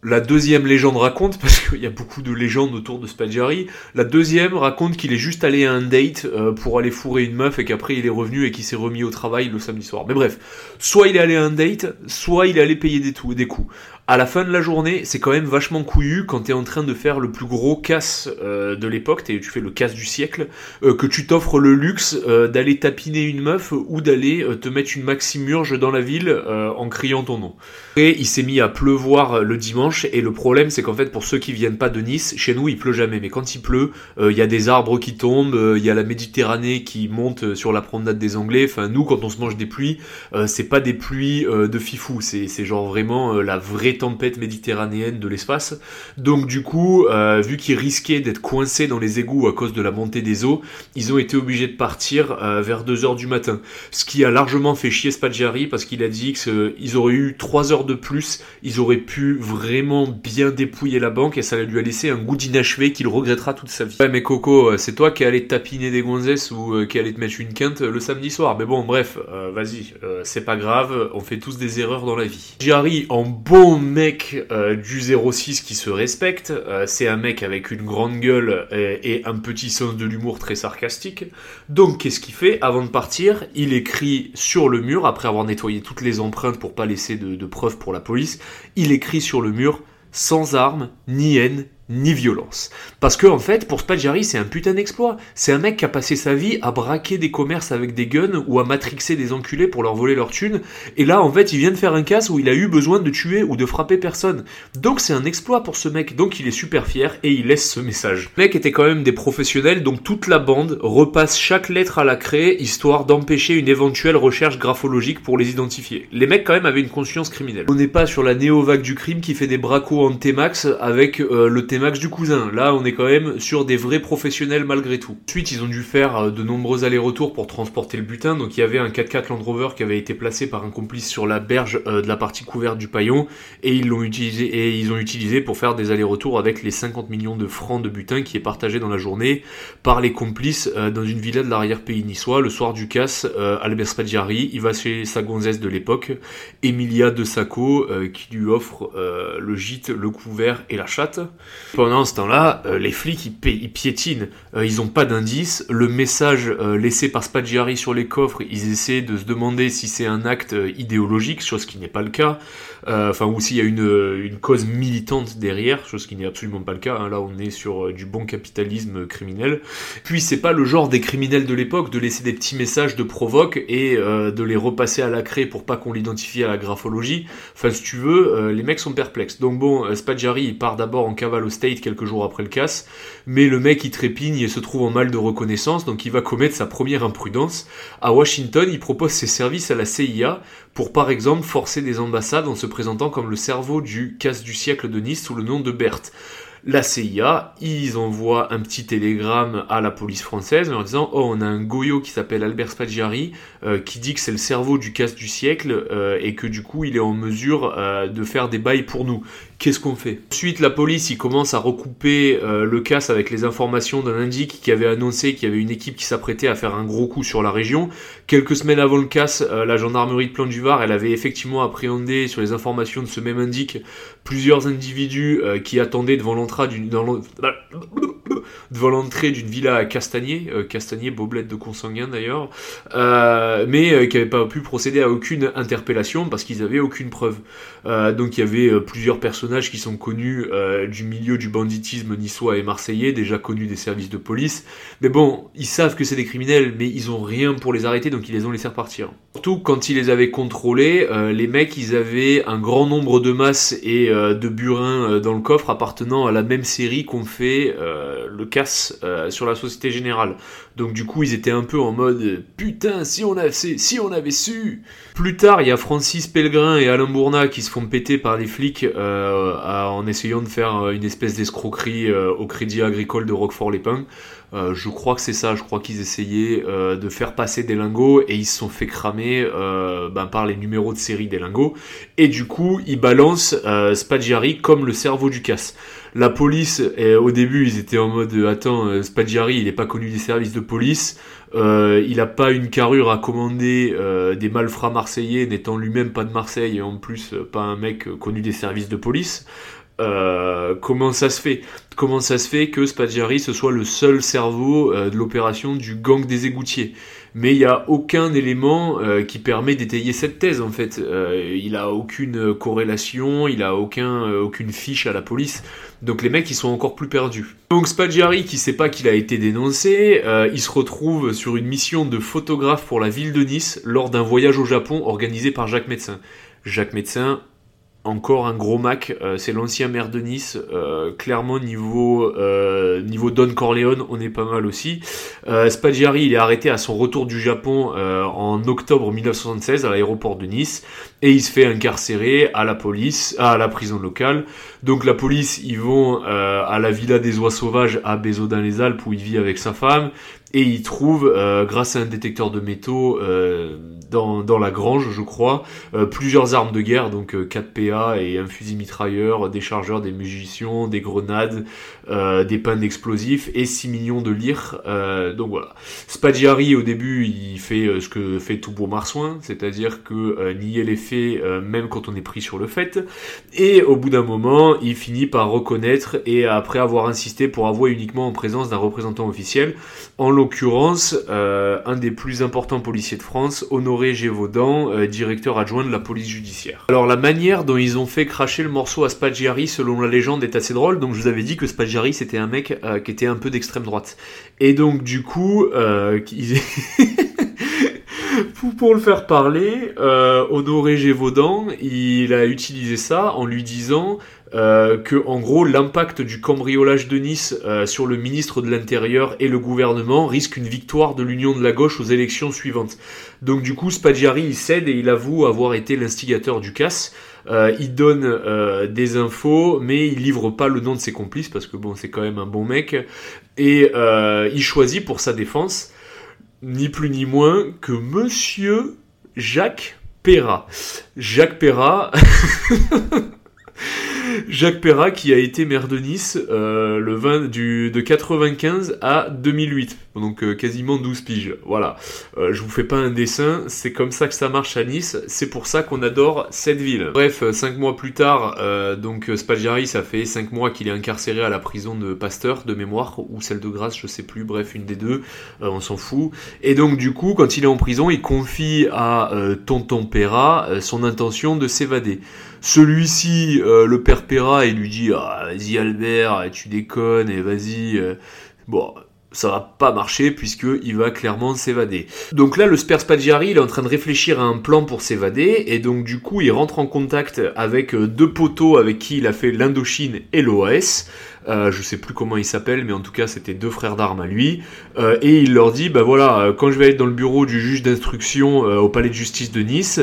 La deuxième légende raconte, parce qu'il y a beaucoup de légendes autour de Spaggiari, la deuxième raconte qu'il est juste allé à un date euh, pour aller fourrer une meuf et qu'après il est revenu et qu'il s'est remis au travail le samedi soir. Mais bref, soit il est allé à un date, soit il est allé payer des, des coups à la fin de la journée, c'est quand même vachement couillu quand tu es en train de faire le plus gros casse euh, de l'époque, tu fais le casse du siècle, euh, que tu t'offres le luxe euh, d'aller tapiner une meuf ou d'aller te mettre une maximurge dans la ville en criant ton nom. Et il s'est mis à pleuvoir le dimanche et le problème c'est qu'en fait pour ceux qui viennent pas de Nice, chez nous il pleut jamais, mais quand il pleut, il y a des arbres qui tombent, il y a la Méditerranée qui monte sur la promenade des Anglais. Enfin nous quand on se mange des pluies, c'est pas des pluies de fifou, c'est genre vraiment la vraie tempêtes méditerranéennes de l'espace. Donc du coup, euh, vu qu'ils risquaient d'être coincés dans les égouts à cause de la montée des eaux, ils ont été obligés de partir euh, vers 2h du matin. Ce qui a largement fait chier Spaggiari parce qu'il a dit qu'ils auraient eu 3 heures de plus, ils auraient pu vraiment bien dépouiller la banque et ça lui a laissé un goût d'inachevé qu'il regrettera toute sa vie. Ouais mais Coco, euh, c'est toi qui allais tapiner des gonzesses ou qui allais te mettre une quinte le samedi soir. Mais bon, bref, vas-y, c'est pas grave, on fait tous des erreurs dans la vie. Spaggiari en bon mec euh, du 06 qui se respecte. Euh, c'est un mec avec une grande gueule et, un petit sens de l'humour très sarcastique. Donc qu'est-ce qu'il fait Avant de partir, il écrit sur le mur, après avoir nettoyé toutes les empreintes pour pas laisser de, de preuves pour la police, il écrit sur le mur sans armes, ni haine, ni violence. Parce que en fait, pour Spaggiari, c'est un putain d'exploit. C'est un mec qui a passé sa vie à braquer des commerces avec des guns ou à matrixer des enculés pour leur voler leur thune. Et là, en fait, il vient de faire un casse où il a eu besoin de tuer ou de frapper personne. Donc c'est un exploit pour ce mec. Donc il est super fier et il laisse ce message. Le mec était quand même des professionnels, donc toute la bande repasse chaque lettre à la craie, histoire d'empêcher une éventuelle recherche graphologique pour les identifier. Les mecs quand même avaient une conscience criminelle. On n'est pas sur la néo-vague du crime qui fait des bracos en T-Max avec euh, le Max du cousin. Là, on est quand même sur des vrais professionnels malgré tout. Ensuite, ils ont dû faire euh, de nombreux allers-retours pour transporter le butin. Donc, il y avait un 4x4 Land Rover qui avait été placé par un complice sur la berge euh, de la partie couverte du paillon et ils l'ont utilisé et ils ont utilisé pour faire des allers-retours avec les 50 millions de francs de butin qui est partagé dans la journée par les complices euh, dans une villa de l'arrière-pays niçois. Le soir du casse, Albert Spaggiari, il va chez sa gonzesse de l'époque, Emilia de Sacco, qui lui offre le gîte, le couvert et la chatte. Pendant ce temps-là, euh, les flics ils, piétinent, euh, ils n'ont pas d'indice. Le message euh, laissé par Spaggiari sur les coffres, ils essaient de se demander si c'est un acte idéologique, chose qui n'est pas le cas. Enfin, ou s'il y a une, cause militante derrière, chose qui n'est absolument pas le cas. Hein. Là, on est sur du bon capitalisme criminel. Puis, c'est pas le genre des criminels de l'époque de laisser des petits messages de provoque et de les repasser à la craie pour pas qu'on l'identifie à la graphologie. Enfin, si tu veux, les mecs sont perplexes. Donc bon, Spaggiari il part d'abord en cavale au Quelques jours après le casse, mais le mec il trépigne et se trouve en mal de reconnaissance, donc il va commettre sa première imprudence. À Washington, il propose ses services à la CIA pour par exemple forcer des ambassades en se présentant comme le cerveau du casse du siècle de Nice sous le nom de Berthe la CIA, ils envoient un petit télégramme à la police française en disant Oh, on a un Goyo qui s'appelle Albert Spaggiari euh, qui dit que c'est le cerveau du casse du siècle euh, et que du coup il est en mesure euh, de faire des bails pour nous. Qu'est-ce qu'on fait? Ensuite, la police, il commence à recouper le casse avec les informations d'un indique qui avait annoncé qu'il y avait une équipe qui s'apprêtait à faire un gros coup sur la région. Quelques semaines avant le casse, la gendarmerie de Plan du Var, elle avait effectivement appréhendé sur les informations de ce même indique plusieurs individus qui attendaient devant l'entrée d'une villa à Castagnier, euh, Castagnier, Boblette de consanguin d'ailleurs, euh, mais euh, qui n'avait pas pu procéder à aucune interpellation parce qu'ils n'avaient aucune preuve. donc il y avait plusieurs personnages qui sont connus du milieu du banditisme niçois et marseillais, déjà connus des services de police, mais bon, ils savent que c'est des criminels, mais ils ont rien pour les arrêter, donc ils les ont laissés repartir. Surtout quand ils les avaient contrôlés, les mecs, ils avaient un grand nombre de masses et de burins dans le coffre appartenant à la même série qu'on fait euh, le casse euh, sur la Société Générale. Donc du coup, ils étaient un peu en mode putain, si on avait, si on avait su. Plus tard, il y a Francis Pellegrin et Alain Bourna qui se font péter par les flics euh, en essayant de faire une espèce d'escroquerie au Crédit Agricole de Roquefort-les-Pins. Je crois que c'est ça, je crois qu'ils essayaient de faire passer des lingots et ils se sont fait cramer ben, par les numéros de série des lingots. Et du coup, ils balancent Spaggiari comme le cerveau du casse. La police, au début, ils étaient en mode attends, euh, Spaggiari, il n'est pas connu des services de police. Euh, il n'a pas une carrure à commander euh, des malfrats marseillais, n'étant lui-même pas de Marseille et en plus pas un mec connu des services de police. Comment ça se fait? Comment ça se fait que Spaggiari ce soit le seul cerveau de l'opération du gang des égoutiers? Mais il n'y a aucun élément euh, qui permet d'étayer cette thèse en fait. Euh, il a aucune corrélation, il a aucun, euh, aucune fiche à la police. Donc les mecs ils sont encore plus perdus. Donc Spaggiari qui sait pas qu'il a été dénoncé, il se retrouve sur une mission de photographe pour la ville de Nice lors d'un voyage au Japon organisé par Jacques Médecin. Jacques Médecin, encore un gros Mac, euh, c'est l'ancien maire de Nice. Euh, clairement, niveau, euh, niveau Don Corleone, on est pas mal aussi. Spaggiari, il est arrêté à son retour du Japon en octobre 1976 à l'aéroport de Nice et il se fait incarcérer à la police, à la prison locale. Donc la police, ils vont à la villa des oies sauvages à Bézo dans les Alpes où il vit avec sa femme et ils trouvent, grâce à un détecteur de métaux, dans, la grange, je crois, euh, plusieurs armes de guerre, donc 4 euh, PA et un fusil mitrailleur, des chargeurs, des munitions, des grenades, euh, des pains d'explosifs et 6 millions de lire. donc voilà. Spaggiari, au début, il fait ce que fait tout beau marsouin, c'est-à-dire que nier les faits, même quand on est pris sur le fait. Et au bout d'un moment, il finit par reconnaître et après avoir insisté pour avouer uniquement en présence d'un représentant officiel, en l'occurrence, un des plus importants policiers de France, Honoré Gévaudan, euh, directeur adjoint de la police judiciaire. Alors la manière dont ils ont fait cracher le morceau à Spaggiari selon la légende est assez drôle, donc je vous avais dit que Spaggiari c'était un mec euh, qui était un peu d'extrême droite. Et donc du coup, euh, pour le faire parler, Honoré Gévaudan, il a utilisé ça en lui disant euh, que en gros l'impact du cambriolage de Nice euh, sur le ministre de l'Intérieur et le gouvernement risque une victoire de l'Union de la gauche aux élections suivantes. Donc du coup Spaggiari il cède et il avoue avoir été l'instigateur du casse. Euh, il donne des infos, mais il livre pas le nom de ses complices parce que bon c'est quand même un bon mec. Et il choisit pour sa défense ni plus ni moins que Monsieur Jacques Perra. Jacques Perra. Jacques Perra qui a été maire de Nice euh, le 20 du, de 95 à 2008, donc euh, quasiment 12 piges. Voilà, euh, je vous fais pas un dessin, c'est comme ça que ça marche à Nice, c'est pour ça qu'on adore cette ville. Bref, 5 mois plus tard, donc Spaggiari, ça fait 5 mois qu'il est incarcéré à la prison de Pasteur de mémoire, ou celle de Grasse, je sais plus, bref, une des deux, on s'en fout. Et donc du coup, quand il est en prison, il confie à Tonton Perra son intention de s'évader. Celui-ci, euh, le Perra, il lui dit ah, Vas-y Albert, tu déconnes, et vas-y. Euh. Bon, ça va pas marcher puisqu'il va clairement s'évader. Donc là, le Sperspaggiari, il est en train de réfléchir à un plan pour s'évader, et donc du coup, il rentre en contact avec euh, deux poteaux avec qui il a fait l'Indochine et l'OAS. Je sais plus comment il s'appelle, mais en tout cas c'était deux frères d'armes à lui. Et il leur dit, bah voilà, quand je vais être dans le bureau du juge d'instruction au palais de justice de Nice,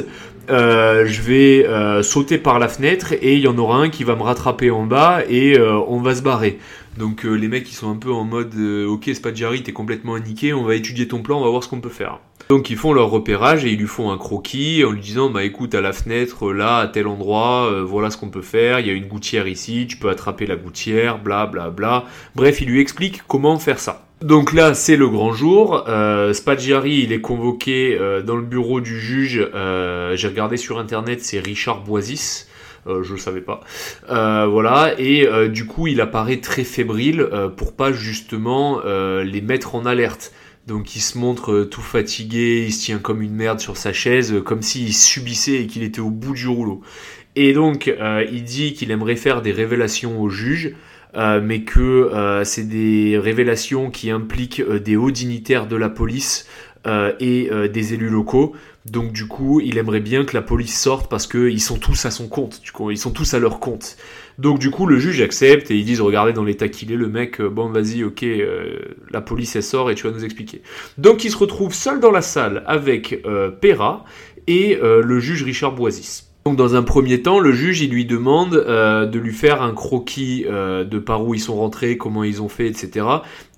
je vais sauter par la fenêtre et il y en aura un qui va me rattraper en bas et on va se barrer. Donc euh, les mecs ils sont un peu en mode euh, ok Spadjari t'es complètement niqué, on va étudier ton plan, on va voir ce qu'on peut faire. Donc ils font leur repérage et ils lui font un croquis en lui disant bah écoute à la fenêtre là à tel endroit euh, voilà ce qu'on peut faire, il y a une gouttière ici, tu peux attraper la gouttière, bla bla bla. Bref il lui explique comment faire ça. Donc là, c'est le grand jour. Euh, Spaggiari, il est convoqué dans le bureau du juge. J'ai regardé sur internet, c'est Richard Boisis. Euh, je le savais pas. Euh, voilà, et euh, du coup, il apparaît très fébrile pour pas justement les mettre en alerte. Donc il se montre tout fatigué, il se tient comme une merde sur sa chaise, comme s'il subissait et qu'il était au bout du rouleau. Et donc il dit qu'il aimerait faire des révélations au juge, mais que c'est des révélations qui impliquent des hauts dignitaires de la police et des élus locaux. Donc du coup, il aimerait bien que la police sorte parce qu'ils sont tous à son compte, du coup, ils sont tous à leur compte. Donc du coup, le juge accepte et ils disent, regardez dans l'état qu'il est, le mec, euh, bon vas-y, ok, euh, la police elle sort et tu vas nous expliquer. Donc il se retrouve seul dans la salle avec euh, Perra et le juge Richard Boisis. Donc dans un premier temps, le juge il lui demande de lui faire un croquis de par où ils sont rentrés, comment ils ont fait, etc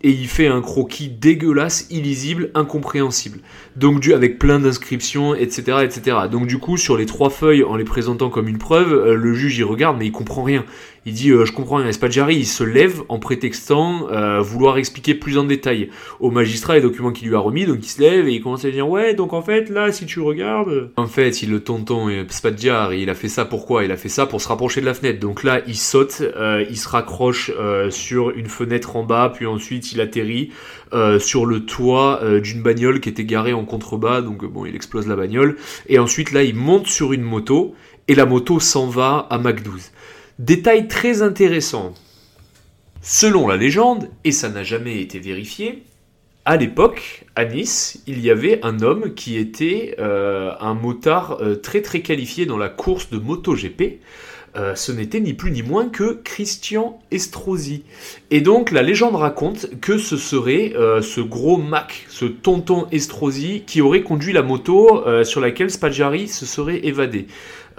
et il fait un croquis dégueulasse, illisible, incompréhensible. Donc du avec plein d'inscriptions, etc., etc. Donc du coup, sur les trois feuilles, en les présentant comme une preuve, euh, le juge il regarde, mais il comprend rien. Il dit euh, je comprends rien. Spadjari il se lève en prétextant euh, vouloir expliquer plus en détail au magistrat les documents qu'il lui a remis. Donc il se lève et il commence à dire ouais donc en fait là si tu regardes, en fait il le tonton Spadjari il a fait ça pourquoi Il a fait ça? Pour se rapprocher de la fenêtre. Donc là il saute, il se raccroche sur une fenêtre en bas, puis ensuite il atterrit euh, sur le toit euh, d'une bagnole qui était garée en contrebas, donc euh, bon, il explose la bagnole. Et ensuite, là, il monte sur une moto, et la moto s'en va à Mac 12. Détail très intéressant. Selon la légende, et ça n'a jamais été vérifié, à l'époque, à Nice, il y avait un homme qui était un motard très très qualifié dans la course de MotoGP. Euh, ce n'était ni plus ni moins que Christian Estrosi. Et donc la légende raconte que ce serait euh, ce gros Mac, ce tonton Estrosi, qui aurait conduit la moto euh, sur laquelle Spaggiari se serait évadé.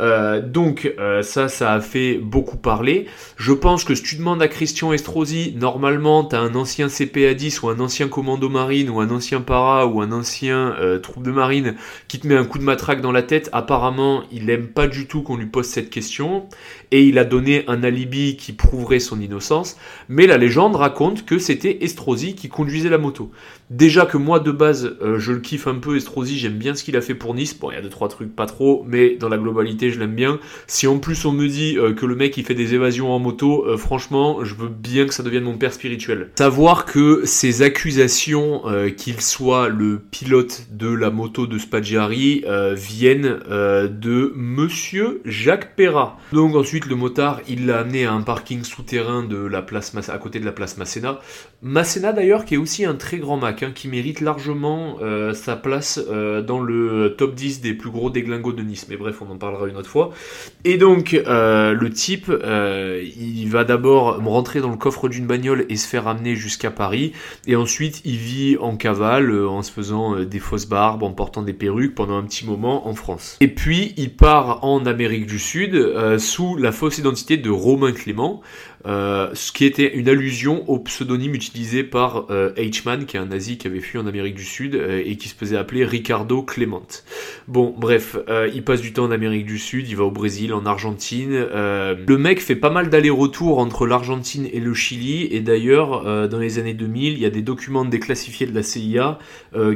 Euh, donc euh, ça, ça a fait beaucoup parler. Je pense que si tu demandes à Christian Estrosi, normalement, tu as un ancien CPA10 ou un ancien commando marine ou un ancien para ou un ancien euh, troupe de marine qui te met un coup de matraque dans la tête. Apparemment, il aime pas du tout qu'on lui pose cette question et il a donné un alibi qui prouverait son innocence. Mais la légende raconte que c'était Estrosi qui conduisait la moto. Déjà que moi de base, je le kiffe un peu Estrosi, j'aime bien ce qu'il a fait pour Nice. Bon, il y a deux trois trucs pas trop, mais dans la globalité je l'aime bien. Si en plus on me dit euh, que le mec il fait des évasions en moto, euh, franchement, je veux bien que ça devienne mon père spirituel. Savoir que ces accusations euh, qu'il soit le pilote de la moto de Spaggiari viennent de monsieur Jacques Perra. Donc ensuite le motard, il l'a amené à un parking souterrain de la place à côté de la place Masséna. Masséna d'ailleurs qui est aussi un très grand Mac, hein, qui mérite largement sa place dans le top 10 des plus gros déglingos de Nice. Mais bref, on en parlera une autre fois. Et donc, euh, le type, euh, il va d'abord rentrer dans le coffre d'une bagnole et se faire amener jusqu'à Paris. Et ensuite, il vit en cavale, euh, en se faisant des fausses barbes, en portant des perruques pendant un petit moment en France. Et puis, il part en Amérique du Sud sous la fausse identité de Romain Clément. Euh, ce qui était une allusion au pseudonyme utilisé par euh, H-Man, qui est un nazi qui avait fui en Amérique du Sud euh, et qui se faisait appeler Ricardo Clement. Bon, bref, il passe du temps en Amérique du Sud, il va au Brésil, en Argentine. le mec fait pas mal d'allers-retours entre l'Argentine et le Chili, et d'ailleurs, dans les années 2000, il y a des documents déclassifiés de la CIA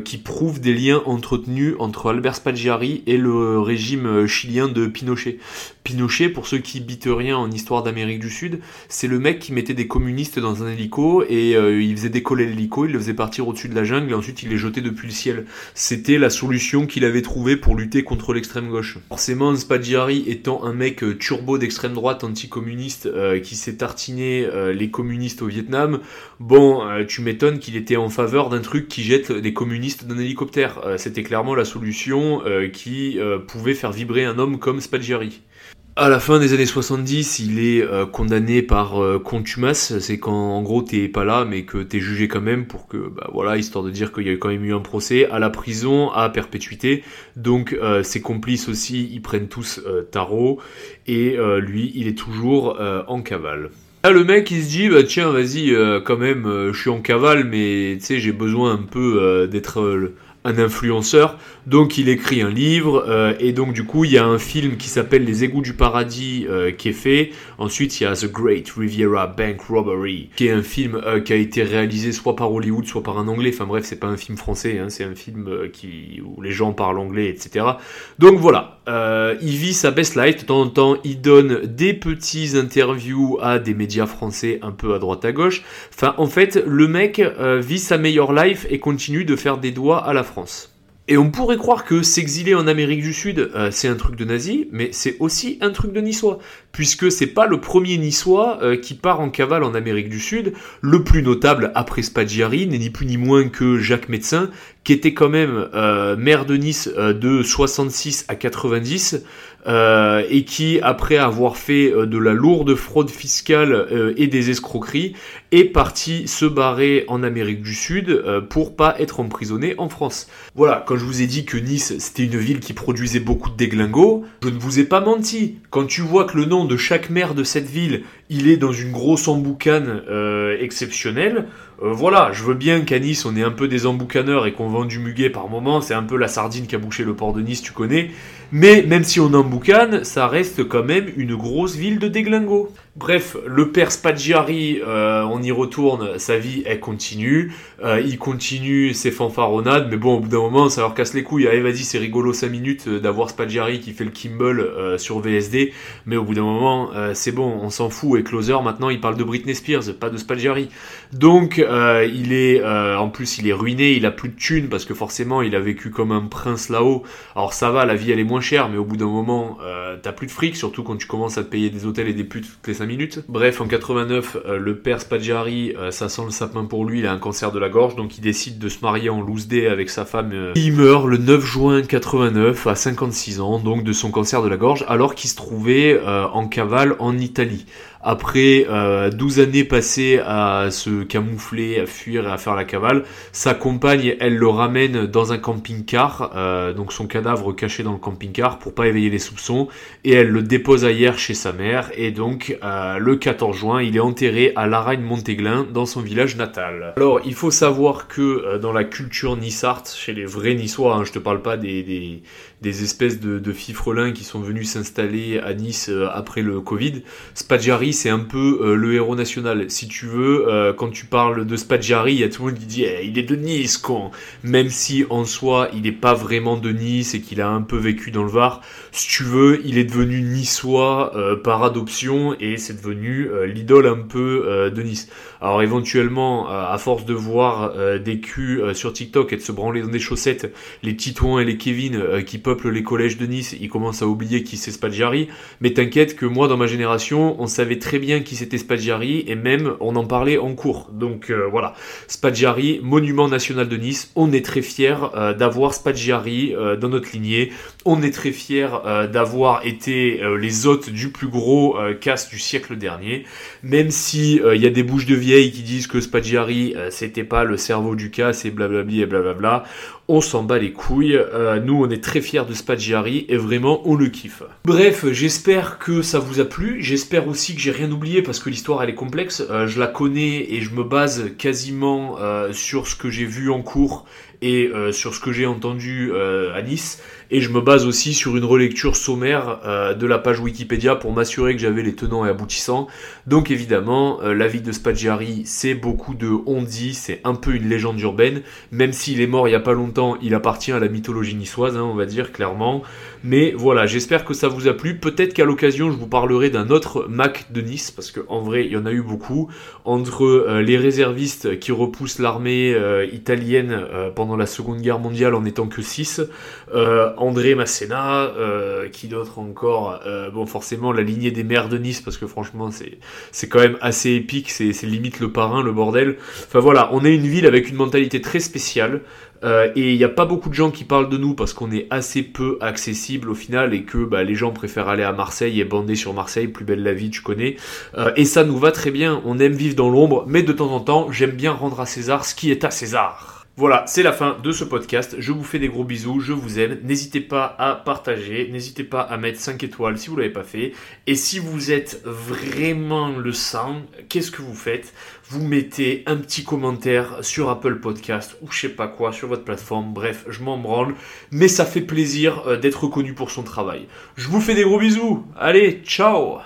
qui prouvent des liens entretenus entre Albert Spaggiari et le régime chilien de Pinochet. Pinochet, pour ceux qui bitent rien en histoire d'Amérique du Sud, c'est le mec qui mettait des communistes dans un hélico et euh, il faisait décoller l'hélico, il le faisait partir au-dessus de la jungle et ensuite il les jetait depuis le ciel. C'était la solution qu'il avait trouvée pour lutter contre l'extrême gauche. Forcément, Spaggiari étant un mec euh, turbo d'extrême droite anticommuniste euh, qui s'est tartiné les communistes au Vietnam, bon, tu m'étonnes qu'il était en faveur d'un truc qui jette des communistes d'un hélicoptère. C'était clairement la solution qui pouvait faire vibrer un homme comme Spaggiari. À la fin des années 70, il est euh, condamné par euh, contumace, c'est quand en gros t'es pas là mais que t'es jugé quand même pour que, bah voilà, histoire de dire qu'il y a quand même eu un procès, à la prison, à perpétuité. Donc euh, ses complices aussi, ils prennent tous tarot et lui, il est toujours en cavale. Là, le mec, il se dit, bah tiens, vas-y, quand même, je suis en cavale, mais tu sais, j'ai besoin un peu d'être un influenceur. Donc il écrit un livre euh, et donc du coup il y a un film qui s'appelle Les égouts du paradis euh, qui est fait. Ensuite il y a The Great Riviera Bank Robbery qui est un film euh, qui a été réalisé soit par Hollywood soit par un anglais. Enfin bref c'est pas un film français, hein, c'est un film qui où les gens parlent anglais etc. Donc voilà, il vit sa best life. De temps en temps il donne des petits interviews à des médias français un peu à droite à gauche. Enfin en fait le mec vit sa meilleure life et continue de faire des doigts à la France. Et on pourrait croire que s'exiler en Amérique du Sud, euh, c'est un truc de nazi, mais c'est aussi un truc de niçois, puisque c'est pas le premier niçois euh, qui part en cavale en Amérique du Sud. Le plus notable après Spaggiari n'est ni plus ni moins que Jacques Médecin, qui était quand même euh, maire de Nice de 66 à 90, euh, et qui, après avoir fait euh, de la lourde fraude fiscale euh, et des escroqueries, est parti se barrer en Amérique du Sud pour pas être emprisonné en France. Voilà, quand je vous ai dit que Nice c'était une ville qui produisait beaucoup de déglingos, je ne vous ai pas menti. Quand tu vois que le nom de chaque maire de cette ville, il est dans une grosse emboucane exceptionnelle, voilà, je veux bien qu'à Nice on est un peu des emboucaneurs et qu'on vend du muguet par moment, c'est un peu la sardine qui a bouché le port de Nice, tu connais. Mais même si on emboucane, ça reste quand même une grosse ville de déglingo. Bref, le père Spaggiari, euh, on y retourne, sa vie, elle continue. Euh, il continue ses fanfaronnades, mais bon, au bout d'un moment, ça leur casse les couilles. Allez, vas-y, c'est rigolo 5 minutes euh, d'avoir Spaggiari qui fait le Kimball sur VSD, mais au bout d'un moment, c'est bon, on s'en fout. Et Closer, maintenant, il parle de Britney Spears, pas de Spaggiari. Donc, il est, en plus, il est ruiné, il a plus de thunes, parce que forcément, il a vécu comme un prince là-haut. Alors ça va, la vie, elle est moins chère, mais au bout d'un moment, t'as plus de fric, surtout quand tu commences à te payer des hôtels et des putes toutes les 5 Bref, en 89, euh, le père Spaggiari, euh, ça sent le sapin pour lui, il a un cancer de la gorge, donc il décide de se marier en loose day avec sa femme. Euh. Il meurt le 9 juin 89 à 56 ans, donc de son cancer de la gorge, alors qu'il se trouvait en cavale en Italie. Après 12 années passées à se camoufler, à fuir et à faire la cavale, sa compagne, elle le ramène dans un camping-car, donc son cadavre caché dans le camping-car pour pas éveiller les soupçons, et elle le dépose ailleurs chez sa mère, et donc le 14 juin, il est enterré à Laragne-Montéglin, dans son village natal. Alors, il faut savoir que euh, dans la culture nissarte, chez les vrais niçois, hein, je te parle pas des, des, espèces de, de, fifrelins qui sont venus s'installer à Nice euh, après le Covid, C'est un peu euh, le héros national. Si tu veux, quand tu parles de Spaggiari, il y a tout le monde qui dit eh, il est de Nice, con. Même si en soi, il n'est pas vraiment de Nice et qu'il a un peu vécu dans le Var, si tu veux, il est devenu niçois par adoption et c'est devenu euh, l'idole un peu euh, de Nice. Alors éventuellement, euh, à force de voir des culs sur TikTok et de se branler dans des chaussettes, les Titouans et les Kevin qui peuplent les collèges de Nice, ils commencent à oublier qui c'est Spaggiari. Mais t'inquiète que moi, dans ma génération, on savait très bien qui c'était Spaggiari et même on en parlait en cours. Donc voilà, Spaggiari, monument national de Nice. On est très fiers d'avoir Spaggiari dans notre lignée. On est très fiers d'avoir été les hôtes du plus gros casse du siècle dernier, même si euh, il y a des bouches de vieilles qui disent que Spaggiari euh, c'était pas le cerveau du cas, c'est blablabli et blablabla, on s'en bat les couilles, euh, nous on est très fiers de Spaggiari et vraiment on le kiffe. Bref, j'espère que ça vous a plu, j'espère aussi que j'ai rien oublié parce que l'histoire elle est complexe, je la connais et je me base quasiment sur ce que j'ai vu en cours et sur ce que j'ai entendu à Nice et je me base aussi sur une relecture sommaire euh, de la page Wikipédia pour m'assurer que j'avais les tenants et aboutissants. Donc évidemment, euh, la vie de Spaggiari, c'est beaucoup de on dit, c'est un peu une légende urbaine, même s'il est mort il y a pas longtemps, il appartient à la mythologie niçoise, hein, on va dire clairement. Mais voilà, j'espère que ça vous a plu. Peut-être qu'à l'occasion, je vous parlerai d'un autre Mac de Nice, parce qu'en vrai, il y en a eu beaucoup, entre euh, les réservistes qui repoussent l'armée italienne pendant la Seconde Guerre mondiale en étant que 6, André Masséna, euh, qui d'autre encore euh, Bon, forcément, la lignée des maires de Nice, parce que franchement, c'est, quand même assez épique, c'est, limite le parrain, le bordel. Enfin voilà, on est une ville avec une mentalité très spéciale, euh, et il n'y a pas beaucoup de gens qui parlent de nous parce qu'on est assez peu accessible au final et que bah, les gens préfèrent aller à Marseille et bander sur Marseille, plus belle la vie, tu connais. et ça nous va très bien, on aime vivre dans l'ombre, mais de temps en temps, j'aime bien rendre à César ce qui est à César. Voilà, c'est la fin de ce podcast. Je vous fais des gros bisous, je vous aime. N'hésitez pas à partager, n'hésitez pas à mettre 5 étoiles si vous ne l'avez pas fait. Et si vous êtes vraiment le sang, qu'est-ce que vous faites? Vous mettez un petit commentaire sur Apple Podcast ou je sais pas quoi, sur votre plateforme. Bref, je m'en branle. Mais ça fait plaisir euh, d'être reconnu pour son travail. Je vous fais des gros bisous. Allez, ciao